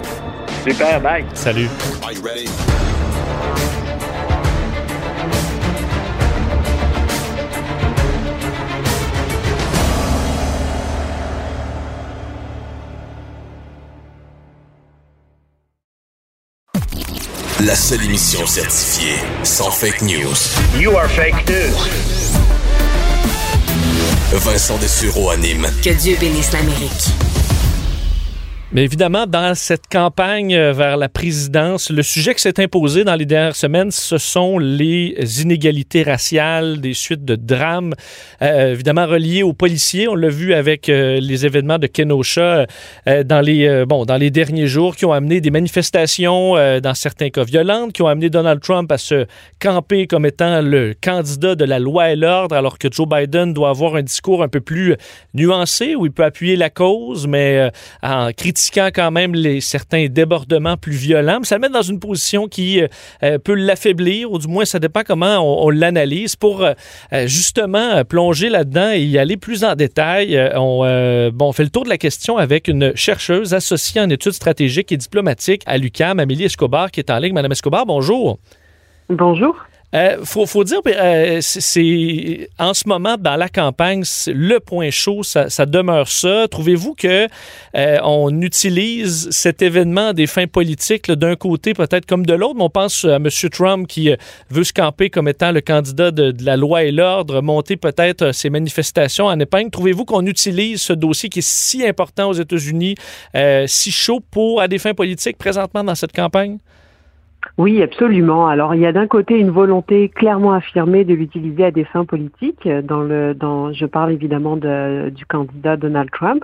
Super, bye. Salut. La seule émission certifiée sans fake news. You are fake news. Vincent Dessureau anime. Que Dieu bénisse l'Amérique. Mais évidemment, dans cette campagne euh, vers la présidence, le sujet qui s'est imposé dans les dernières semaines, ce sont les inégalités raciales, des suites de drames, euh, évidemment reliées aux policiers. On l'a vu avec euh, les événements de Kenosha dans, les, bon, dans les derniers jours qui ont amené des manifestations, dans certains cas violentes, qui ont amené Donald Trump à se camper comme étant le candidat de la loi et l'ordre, alors que Joe Biden doit avoir un discours un peu plus nuancé, où il peut appuyer la cause, mais en critiquant quand même les, certains débordements plus violents. Mais ça le met dans une position qui euh, euh, peut l'affaiblir, ou du moins ça dépend comment on, l'analyse. Pour euh, justement plonger là-dedans et y aller plus en détail, on, bon, fait le tour de la question avec une chercheuse associée en études stratégiques et diplomatiques à l'UCAM, Amélie Escobar, qui est en ligne. Madame Escobar, bonjour. Bonjour. Euh, faut, dire, euh, c'est en ce moment dans la campagne, le point chaud, ça, demeure ça. Trouvez-vous que euh, on utilise cet événement à des fins politiques d'un côté peut-être comme de l'autre? On pense à M. Trump qui veut se camper comme étant le candidat de, la loi et l'ordre, monter peut-être ses manifestations en épingle. Trouvez-vous qu'on utilise ce dossier qui est si important aux États-Unis, si chaud pour à des fins politiques présentement dans cette campagne? Oui, absolument. Alors, il y a d'un côté une volonté clairement affirmée de l'utiliser à des fins politiques. Dans le, dans, je parle évidemment de, du candidat Donald Trump,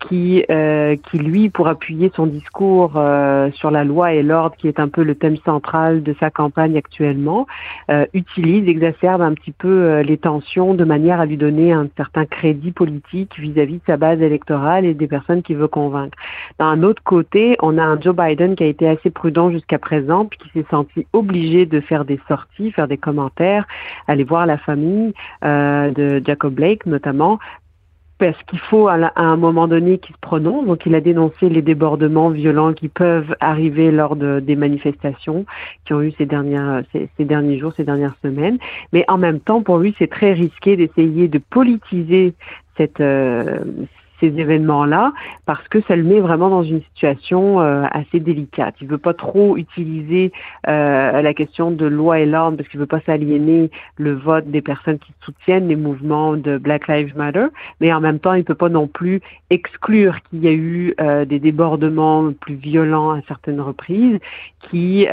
qui, euh, qui lui, pour appuyer son discours euh, sur la loi et l'ordre, qui est un peu le thème central de sa campagne actuellement, euh, utilise, exacerbe un petit peu euh, les tensions de manière à lui donner un certain crédit politique vis-à-vis de sa base électorale et des personnes qu'il veut convaincre. D'un autre côté, on a un Joe Biden qui a été assez prudent jusqu'à présent qui s'est senti obligé de faire des sorties, faire des commentaires, aller voir la famille euh, de Jacob Blake notamment, parce qu'il faut à, un moment donné qu'il se prononce. Donc, il a dénoncé les débordements violents qui peuvent arriver lors de, des manifestations qui ont eu ces ces, derniers jours, ces dernières semaines. Mais en même temps, pour lui, c'est très risqué d'essayer de politiser cette, euh, ces événements-là parce que ça le met vraiment dans une situation euh, assez délicate. Il veut pas trop utiliser euh, la question de loi et l'ordre parce qu'il veut pas s'aliéner le vote des personnes qui soutiennent les mouvements de Black Lives Matter, mais en même temps, il peut pas non plus exclure qu'il y a eu euh, des débordements plus violents à certaines reprises qui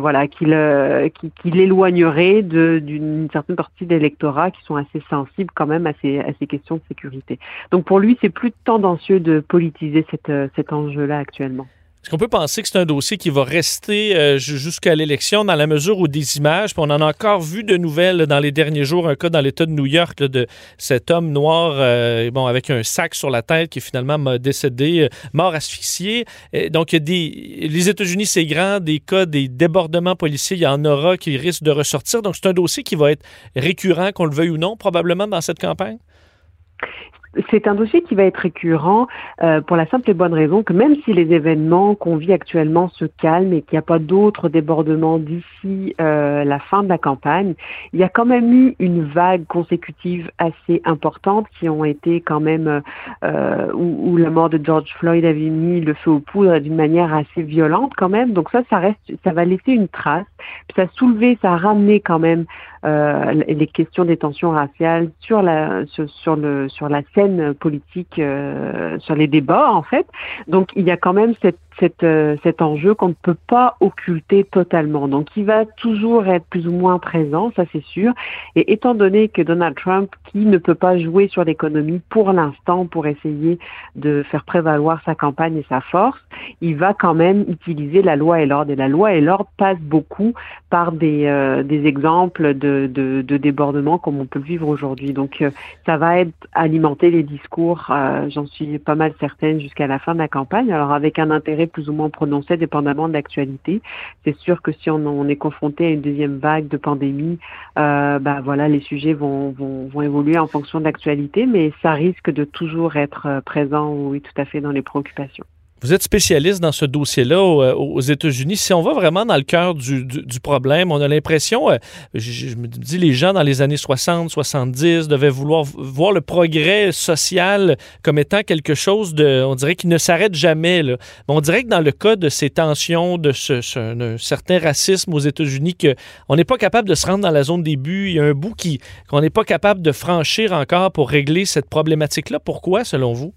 voilà qui le qui, qui l'éloignerait d'une certaine partie de l'électorat qui sont assez sensibles quand même à ces à ces questions de sécurité. Donc pour lui, c'est plus tendancieux de politiser euh, cet enjeu-là actuellement. Est-ce qu'on peut penser que c'est un dossier qui va rester euh, jusqu'à l'élection dans la mesure où des images, puis on en a encore vu de nouvelles dans les derniers jours, un cas dans l'État de New York de cet homme noir euh, bon, avec un sac sur la tête qui est finalement décédé, mort asphyxié. donc, des, les États-Unis, c'est grand, des cas, des débordements policiers, il y en aura qui risquent de ressortir. Donc, c'est un dossier qui va être récurrent, qu'on le veuille ou non, probablement dans cette campagne? C'est un dossier qui va être récurrent euh, pour la simple et bonne raison que même si les événements qu'on vit actuellement se calment et qu'il n'y a pas d'autres débordements d'ici euh, la fin de la campagne, il y a quand même eu une vague consécutive assez importante qui ont été quand même euh, où, la mort de George Floyd avait mis le feu aux poudres d'une manière assez violente quand même. Donc ça, ça reste, ça va laisser une trace. Ça a soulevé, ça a ramené quand même euh, les questions des tensions raciales sur la sur, sur le sur la scène politique, euh, sur les débats en fait. Donc il y a quand même cette euh, cet enjeu qu'on ne peut pas occulter totalement. Donc, il va toujours être plus ou moins présent, ça c'est sûr. Et étant donné que Donald Trump, qui ne peut pas jouer sur l'économie pour l'instant pour essayer de faire prévaloir sa campagne et sa force, il va quand même utiliser la loi et l'ordre. Et la loi et l'ordre passent beaucoup par des, euh, des exemples de, de, de débordements comme on peut le vivre aujourd'hui. Donc, euh, ça va être alimenter les discours, j'en suis pas mal certaine, jusqu'à la fin de la campagne. Alors, avec un intérêt plus ou moins prononcé dépendamment de l'actualité. C'est sûr que si on, est confronté à une deuxième vague de pandémie, euh, bah voilà, les sujets vont, vont, vont évoluer en fonction de l'actualité, mais ça risque de toujours être euh, présent, oui, tout à fait, dans les préoccupations. Vous êtes spécialiste dans ce dossier-là euh, aux, États-Unis. Si on va vraiment dans le cœur du, problème, on a l'impression, euh, je, me dis, les gens dans les années 60, 70 devaient vouloir voir le progrès social comme étant quelque chose de, on dirait, qui ne s'arrête jamais. Là. On dirait que dans le cas de ces tensions, de ce, certain racisme aux États-Unis, qu'on n'est pas capable de se rendre dans la zone des buts. Il y a un bout qu'on n'est pas capable de franchir encore pour régler cette problématique-là. Pourquoi, selon vous?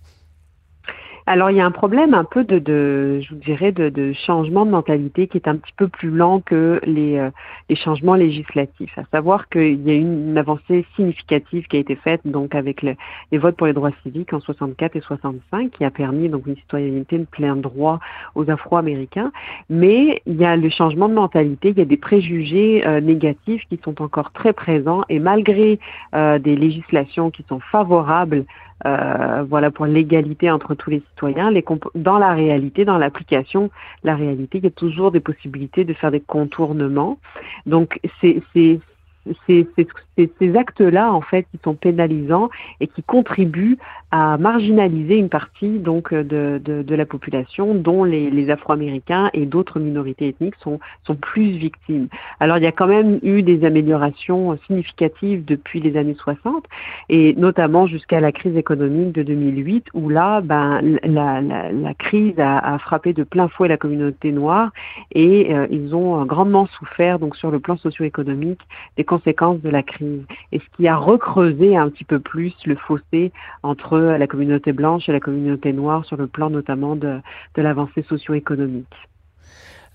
Alors il y a un problème un peu de, de je vous dirais, de, de, changement de mentalité qui est un petit peu plus lent que les, euh, les changements législatifs. À savoir qu'il y a une, avancée significative qui a été faite donc avec les votes pour les droits civiques en 64 et 65 qui a permis donc une citoyenneté de plein droit aux Afro-Américains. Mais il y a le changement de mentalité, il y a des préjugés euh, négatifs qui sont encore très présents et malgré euh, des législations qui sont favorables euh, voilà pour l'égalité entre tous les citoyens. Dans la réalité, dans l'application, la réalité, il y a toujours des possibilités de faire des contournements. Donc c'est ces, actes-là, en fait, qui sont pénalisants et qui contribuent à marginaliser une partie donc de, de, de la population, dont les, les Afro-Américains et d'autres minorités ethniques sont, sont plus victimes. Alors il y a quand même eu des améliorations significatives depuis les années 60 et notamment jusqu'à la crise économique de 2008 où là, ben, la, la, la crise a, a, frappé de plein fouet la communauté noire et euh, ils ont grandement souffert donc sur le plan socio-économique des conséquences de la crise et ce qui a recreusé un petit peu plus le fossé entre la communauté blanche et la communauté noire sur le plan notamment de, de l'avancée socio-économique.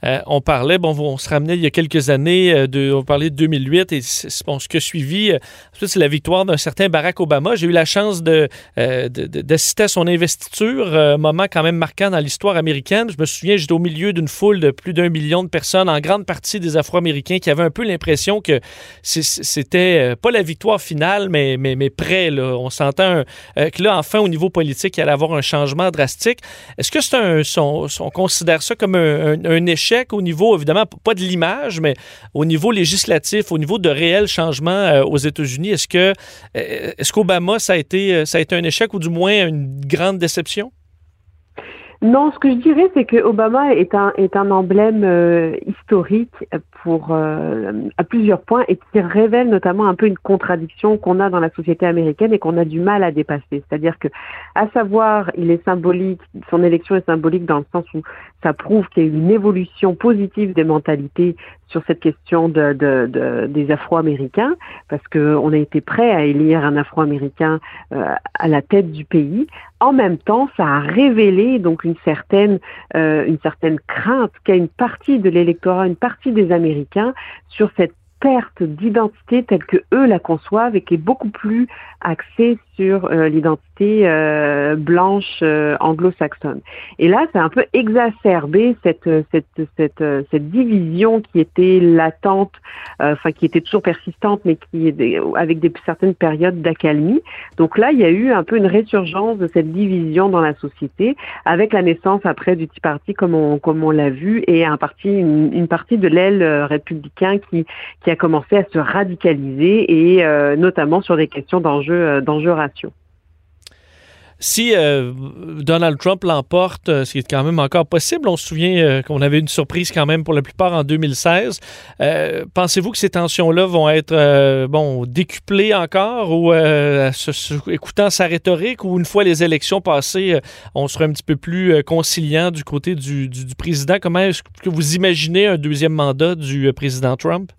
Euh, on parlait, bon, on se ramenait il y a quelques années, euh, de, on parlait de 2008 et bon, ce que suivi, euh, c'est la victoire d'un certain Barack Obama. J'ai eu la chance de, d'assister à son investiture, un moment quand même marquant dans l'histoire américaine. Je me souviens, j'étais au milieu d'une foule de plus d'un million de personnes, en grande partie des Afro-Américains, qui avaient un peu l'impression que c'était pas la victoire finale, mais, mais, mais près. On s'entend que là, enfin, au niveau politique, il allait avoir un changement drastique. Est-ce que c'est on, considère ça comme un échec? Au niveau, évidemment, pas de l'image, mais au niveau législatif, au niveau de réels changements euh, aux États-Unis. Est-ce que euh, est-ce qu'Obama, ça a été euh, ça a été un échec ou du moins une grande déception? Non, ce que je dirais, c'est que Obama est un est un emblème euh, historique pour euh, à plusieurs points et qui révèle notamment un peu une contradiction qu'on a dans la société américaine et qu'on a du mal à dépasser. C'est-à-dire que, à savoir, il est symbolique, son élection est symbolique dans le sens où ça prouve qu'il y a eu une évolution positive des mentalités sur cette question de, de, de des Afro-Américains, parce qu'on a été prêt à élire un Afro-Américain euh, à la tête du pays. En même temps, ça a révélé donc une certaine euh, une certaine crainte qu'a une partie de l'électorat, une partie des Américains sur cette perte d'identité telle que eux la conçoivent et qui est beaucoup plus axée sur euh, l'identité euh, blanche euh, anglo-saxonne. Et là, c'est un peu exacerbé cette cette cette cette division qui était latente, enfin qui était toujours persistante, mais qui avec des certaines périodes d'accalmie. Donc là, il y a eu un peu une résurgence de cette division dans la société, avec la naissance après du Tea Party, comme on comme on l'a vu, et un parti une, une partie de l'aile républicain qui qui a commencé à se radicaliser et notamment sur des questions d'enjeux d'enjeux si euh, Donald Trump l'emporte, euh, ce qui est quand même encore possible, on se souvient euh, qu'on avait une surprise quand même pour la plupart en 2016. Pensez-vous que ces tensions-là vont être bon décuplées encore ou écoutant sa rhétorique ou une fois les élections passées, on sera un petit peu plus conciliant du côté du, du président? Comment est-ce que vous imaginez un deuxième mandat du président Trump?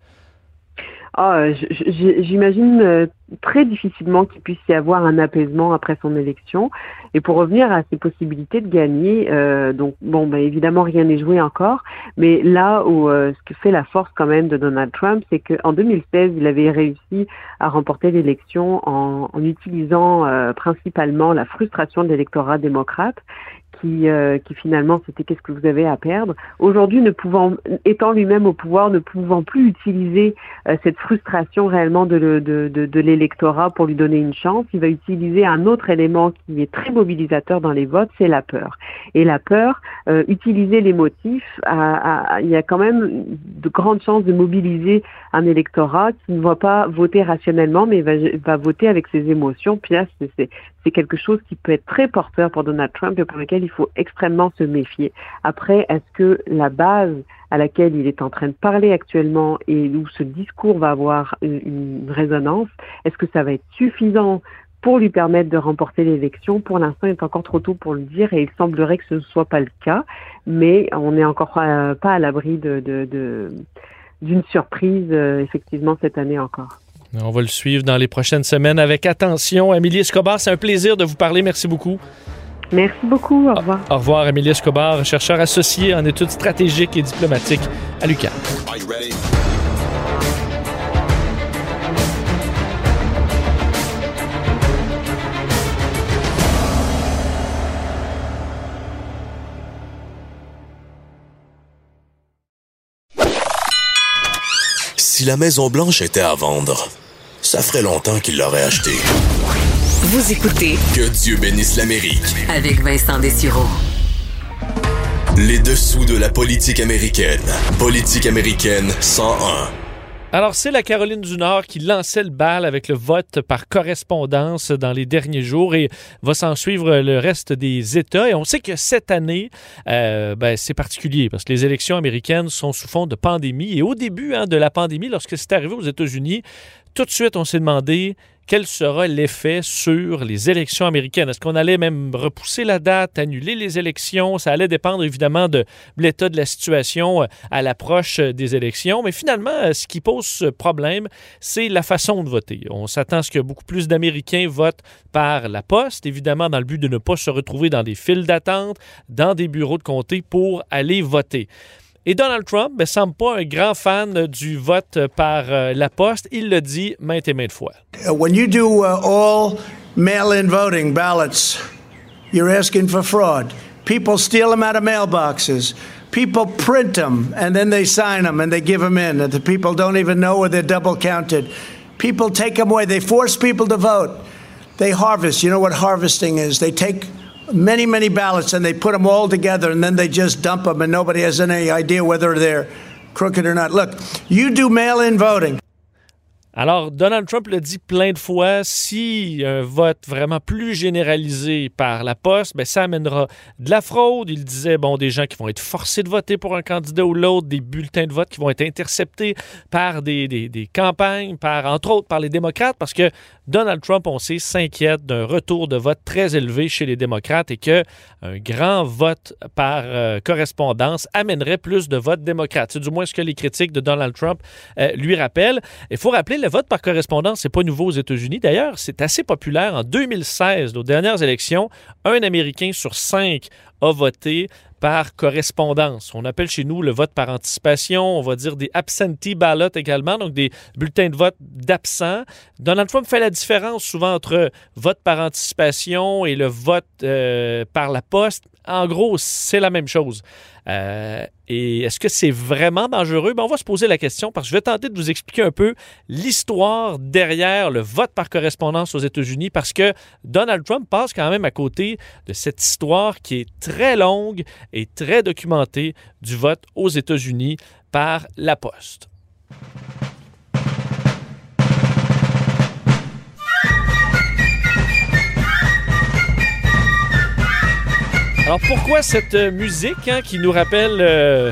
Ah, j'imagine euh, très difficilement qu'il puisse y avoir un apaisement après son élection. Et pour revenir à ses possibilités de gagner, euh, donc bon, bah, évidemment rien n'est joué encore, mais là où euh, ce que fait la force quand même de Donald Trump, c'est qu'en 2016, il avait réussi à remporter l'élection en, en, utilisant principalement la frustration de l'électorat démocrate qui, euh, qui finalement c'était qu'est-ce que vous avez à perdre. Aujourd'hui, ne pouvant, étant lui-même au pouvoir, ne pouvant plus utiliser euh, cette frustration réellement de, de, de, de l'électorat pour lui donner une chance, il va utiliser un autre élément qui est très mobilisateur dans les votes, c'est la peur. Et la peur, euh, utiliser les motifs, il y a quand même de grandes chances de mobiliser un électorat qui ne va pas voter rationnellement, mais va, va voter avec ses émotions. Puis là, c'est c'est quelque chose qui peut être très porteur pour Donald Trump et pour lequel il faut extrêmement se méfier. Après, est-ce que la base à laquelle il est en train de parler actuellement et où ce discours va avoir une, résonance, est-ce que ça va être suffisant pour lui permettre de remporter l'élection? Pour l'instant, il est encore trop tôt pour le dire et il semblerait que ce ne soit pas le cas, mais on n'est encore pas à l'abri d'une surprise, euh, effectivement, cette année encore. On va le suivre dans les prochaines semaines avec attention. Amélie Escobar, c'est un plaisir de vous parler. Merci beaucoup. Merci beaucoup. Au revoir. Au revoir, Amélie Escobar, chercheur associé en études stratégiques et diplomatiques à l'UQAM. Si la Maison Blanche était à vendre, ça ferait longtemps qu'il l'aurait achetée. Vous écoutez Que Dieu bénisse l'Amérique avec Vincent Dessureau. Les dessous de la politique américaine. Politique américaine 101. Alors, c'est la Caroline du Nord qui lançait le bal avec le vote par correspondance dans les derniers jours et va s'en suivre le reste des États. Et on sait que cette année, euh, ben, c'est particulier parce que les élections américaines sont sous fond de pandémie. Et au début hein, de la pandémie, lorsque c'est arrivé aux États-Unis, tout de suite, on s'est demandé quel sera l'effet sur les élections américaines? Est-ce qu'on allait même repousser la date, annuler les élections? Ça allait dépendre évidemment de l'état de la situation euh, à l'approche euh, des élections. Mais finalement, euh, ce qui pose problème, c'est la façon de voter. On s'attend à ce que beaucoup plus d'Américains votent par la poste, évidemment dans le but de ne pas se retrouver dans des files d'attente, dans des bureaux de comté pour aller voter. Et Donald Trump ne semble pas un grand fan du vote par euh, la poste. Il le dit maintes et maintes fois. Uh, when you do uh, all mail-in voting ballots, you're asking for fraud. People steal them out of mailboxes. People print them and then they sign them and they give them in. And the people don't even know where they're double counted. People take them away. They force people to vote. They harvest. You know what harvesting is? They take many, many ballots, and they put them all together, and then they just dump them, and nobody has any idea whether they're crooked or not. Look, you do mail in voting. Alors, Donald Trump le dit plein de fois, si un vote vraiment plus généralisé par la poste, ben, ça amènera de la fraude. Il disait, bon, des gens qui vont être forcés de voter pour un candidat ou l'autre, des bulletins de vote qui vont être interceptés par des, des, des, campagnes, par, entre autres par les démocrates, parce que Donald Trump, on sait, s'inquiète d'un retour de vote très élevé chez les démocrates et que un grand vote par euh, correspondance amènerait plus de votes démocrates. C'est du moins ce que les critiques de Donald Trump euh, lui rappellent. Il faut rappeler, le vote par correspondance, c'est pas nouveau aux États-Unis. D'ailleurs, c'est assez populaire. En 2016, aux dernières élections, un Américain sur cinq a voté par correspondance. On appelle chez nous le vote par anticipation, on va dire des absentee ballots également, donc des bulletins de vote d'absents. Donald Trump fait la différence souvent entre vote par anticipation et le vote euh, par la poste. En gros, c'est la même chose. Euh, et est-ce que c'est vraiment dangereux? Ben, on va se poser la question parce que je vais tenter de vous expliquer un peu l'histoire derrière le vote par correspondance aux États-Unis parce que Donald Trump passe quand même à côté de cette histoire qui est très longue et très documentée du vote aux États-Unis par la poste. Alors pourquoi cette euh, musique hein, qui nous rappelle, euh,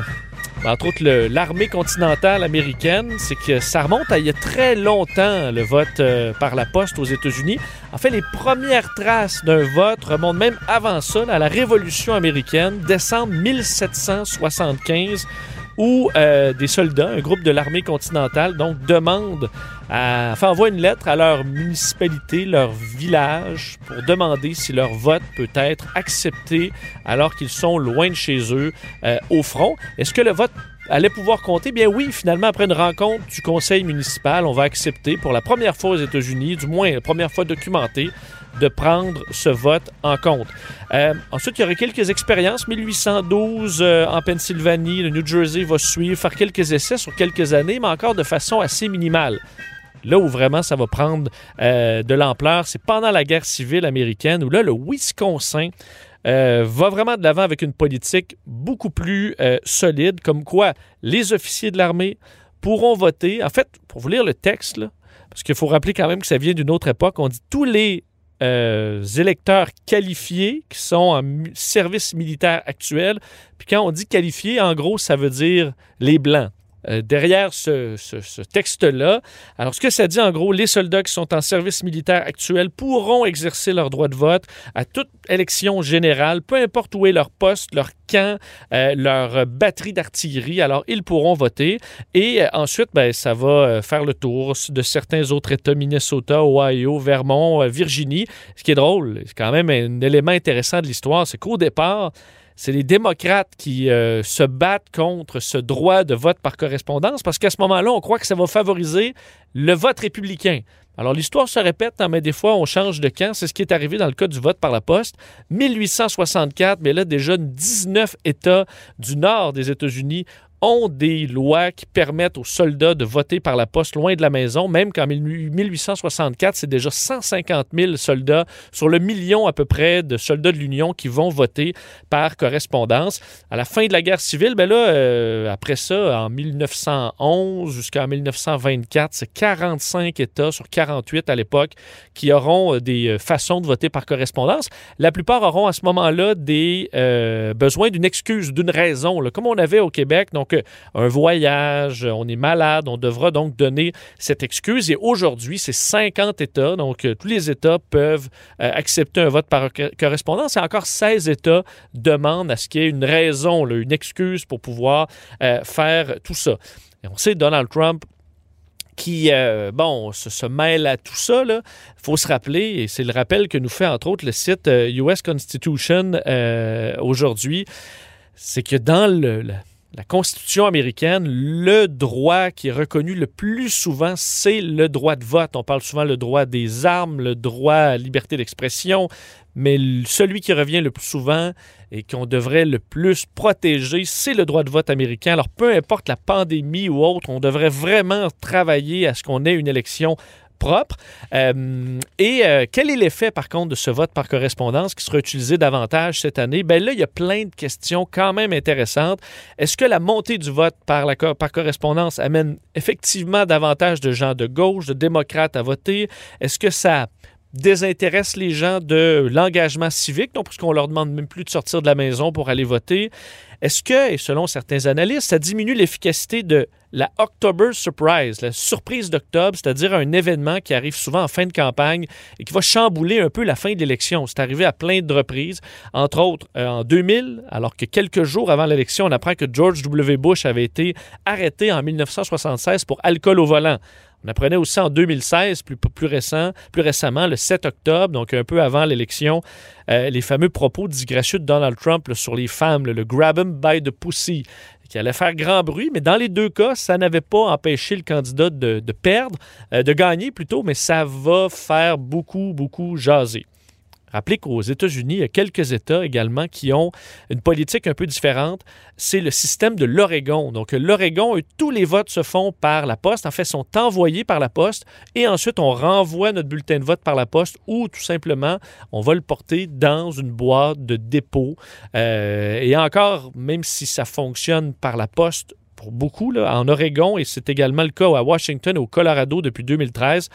entre autres, l'armée continentale américaine? C'est que ça remonte à il y a très longtemps, le vote euh, par la poste aux États-Unis. En fait, les premières traces d'un vote remontent même avant ça, à la Révolution américaine, décembre 1775 où euh, des soldats, un groupe de l'armée continentale, donc demandent, à, enfin envoient une lettre à leur municipalité, leur village, pour demander si leur vote peut être accepté alors qu'ils sont loin de chez eux euh, au front. Est-ce que le vote allait pouvoir compter? Bien oui, finalement, après une rencontre du conseil municipal, on va accepter pour la première fois aux États-Unis, du moins la première fois documentée, de prendre ce vote en compte. Euh, ensuite, il y aurait quelques expériences. 1812 euh, en Pennsylvanie, le New Jersey va suivre, faire quelques essais sur quelques années, mais encore de façon assez minimale. Là où vraiment ça va prendre euh, de l'ampleur, c'est pendant la guerre civile américaine, où là, le Wisconsin va vraiment de l'avant avec une politique beaucoup plus solide, comme quoi les officiers de l'armée pourront voter. En fait, pour vous lire le texte, parce qu'il faut rappeler quand même que ça vient d'une autre époque, on dit tous les euh, électeurs qualifiés qui sont en service militaire actuel. Puis quand on dit qualifiés, en gros, ça veut dire les Blancs. Euh, derrière ce, texte-là. Alors, ce que ça dit, en gros, les soldats qui sont en service militaire actuel pourront exercer leur droit de vote à toute élection générale, peu importe où est leur poste, leur camp, euh, leur batterie d'artillerie. Alors, ils pourront voter. Et euh, ensuite, ben, ça va faire le tour de certains autres États, Minnesota, Ohio, Vermont, Virginie. Ce qui est drôle, c'est quand même un élément intéressant de l'histoire, c'est qu'au départ, c'est les démocrates qui euh, se battent contre ce droit de vote par correspondance parce qu'à ce moment-là, on croit que ça va favoriser le vote républicain. Alors l'histoire se répète, hein, mais des fois on change de camp. C'est ce qui est arrivé dans le cas du vote par la poste. 1864, mais là déjà 19 États du nord des États-Unis ont des lois qui permettent aux soldats de voter par la poste loin de la maison, même qu'en 1864, c'est déjà 150 000 soldats sur le million à peu près de soldats de l'Union qui vont voter par correspondance. À la fin de la guerre civile, ben là, euh, après ça, en 1911 jusqu'en 1924, c'est 45 États sur 48 à l'époque qui auront euh, des euh, façons de voter par correspondance. La plupart auront à ce moment-là des besoins d'une excuse, d'une raison, comme on avait au Québec. Donc, donc, euh, un voyage, euh, on est malade, on devra donc donner cette excuse. Et aujourd'hui, c'est 50 États, donc euh, tous les États peuvent accepter un vote par correspondance. Et encore 16 États demandent à ce qu'il y ait une raison, une excuse pour pouvoir faire tout ça. Et on sait, Donald Trump qui, bon, se, mêle à tout ça. Il faut se rappeler, et c'est le rappel que nous fait entre autres le site US Constitution aujourd'hui, c'est que dans le, la Constitution américaine, le droit qui est reconnu le plus souvent, c'est le droit de vote. On parle souvent le droit des armes, le droit à la liberté d'expression, mais celui qui revient le plus souvent et qu'on devrait le plus protéger, c'est le droit de vote américain. Alors, peu importe la pandémie ou autre, on devrait vraiment travailler à ce qu'on ait une élection Euh, et euh, quel est l'effet, par contre, de ce vote par correspondance qui sera utilisé davantage cette année? Bien là, il y a plein de questions quand même intéressantes. Est-ce que la montée du vote par correspondance amène effectivement davantage de gens de gauche, de démocrates à voter? Est-ce que ça désintéresse les gens de l'engagement civique, donc puisqu'on leur demande même plus de sortir de la maison pour aller voter. Est-ce que, et selon certains analystes, ça diminue l'efficacité de la October Surprise, la surprise d'octobre, c'est-à-dire un événement qui arrive souvent en fin de campagne et qui va chambouler un peu la fin de l'élection? C'est arrivé à plein de reprises, entre autres euh, en 2000, alors que quelques jours avant l'élection, on apprend que George W. Bush avait été arrêté en 1976 pour alcool au volant. On apprenait aussi en 2016, plus, plus, récent, plus récemment, le 7 octobre, donc un peu avant l'élection, euh, les fameux propos disgracieux de Donald Trump sur les femmes, le grab 'em by the pussy, qui allait faire grand bruit, mais dans les deux cas, ça n'avait pas empêché le candidat de, de perdre, euh, de gagner plutôt, mais ça va faire beaucoup, beaucoup jaser. Rappelez qu'aux États-Unis, il y a quelques États également qui ont une politique un peu différente. C'est le système de l'Oregon. Donc, l'Oregon, tous les votes se font par la poste. En fait, sont envoyés par la poste et ensuite, on renvoie notre bulletin de vote par la poste ou tout simplement, on va le porter dans une boîte de dépôt. Euh, et encore, même si ça fonctionne par la poste, pour beaucoup, en Oregon, et c'est également le cas à Washington et au Colorado depuis 2013,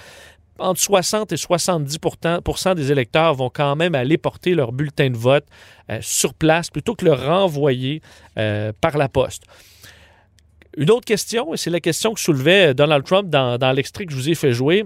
entre 60 et 70% des électeurs vont quand même aller porter leur bulletin de vote euh, sur place plutôt que le renvoyer euh, par la poste. Une autre question, et c'est la question que soulevait Donald Trump dans l'extrait que je vous ai fait jouer,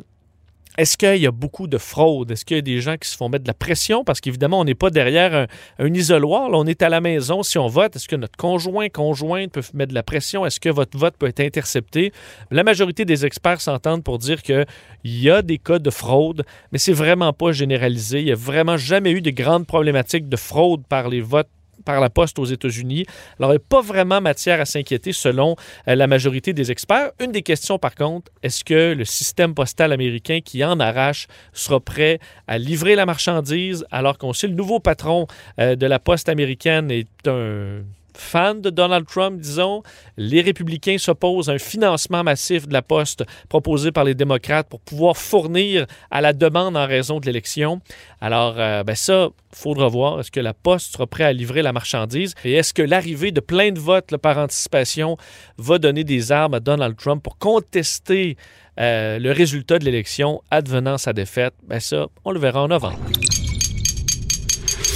est-ce qu'il y a beaucoup de fraude? Est-ce qu'il y a des gens qui se font mettre de la pression? Parce qu'évidemment, on n'est pas derrière un, isoloir. on est à la maison. Si on vote, est-ce que notre conjoint, conjointe peut mettre de la pression? Est-ce que votre vote peut être intercepté? La majorité des experts s'entendent pour dire qu'il y a des cas de fraude, mais c'est vraiment pas généralisé. Il n'y a vraiment jamais eu de grandes problématiques de fraude par les votes par la poste aux États-Unis. Alors, il n'y a pas vraiment matière à s'inquiéter selon euh, la majorité des experts. Une des questions, par contre, est-ce que le système postal américain qui en arrache sera prêt à livrer la marchandise alors qu'on sait le nouveau patron euh, de la poste américaine est un fans de Donald Trump, disons. Les républicains s'opposent à un financement massif de la poste proposé par les démocrates pour pouvoir fournir à la demande en raison de l'élection. Alors, euh, ben ça, il faudra voir. Est-ce que la poste sera prête à livrer la marchandise? Et est-ce que l'arrivée de plein de votes par anticipation va donner des armes à Donald Trump pour contester euh, le résultat de l'élection advenant sa défaite? Ben ça, on le verra en novembre.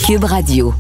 Cube Radio.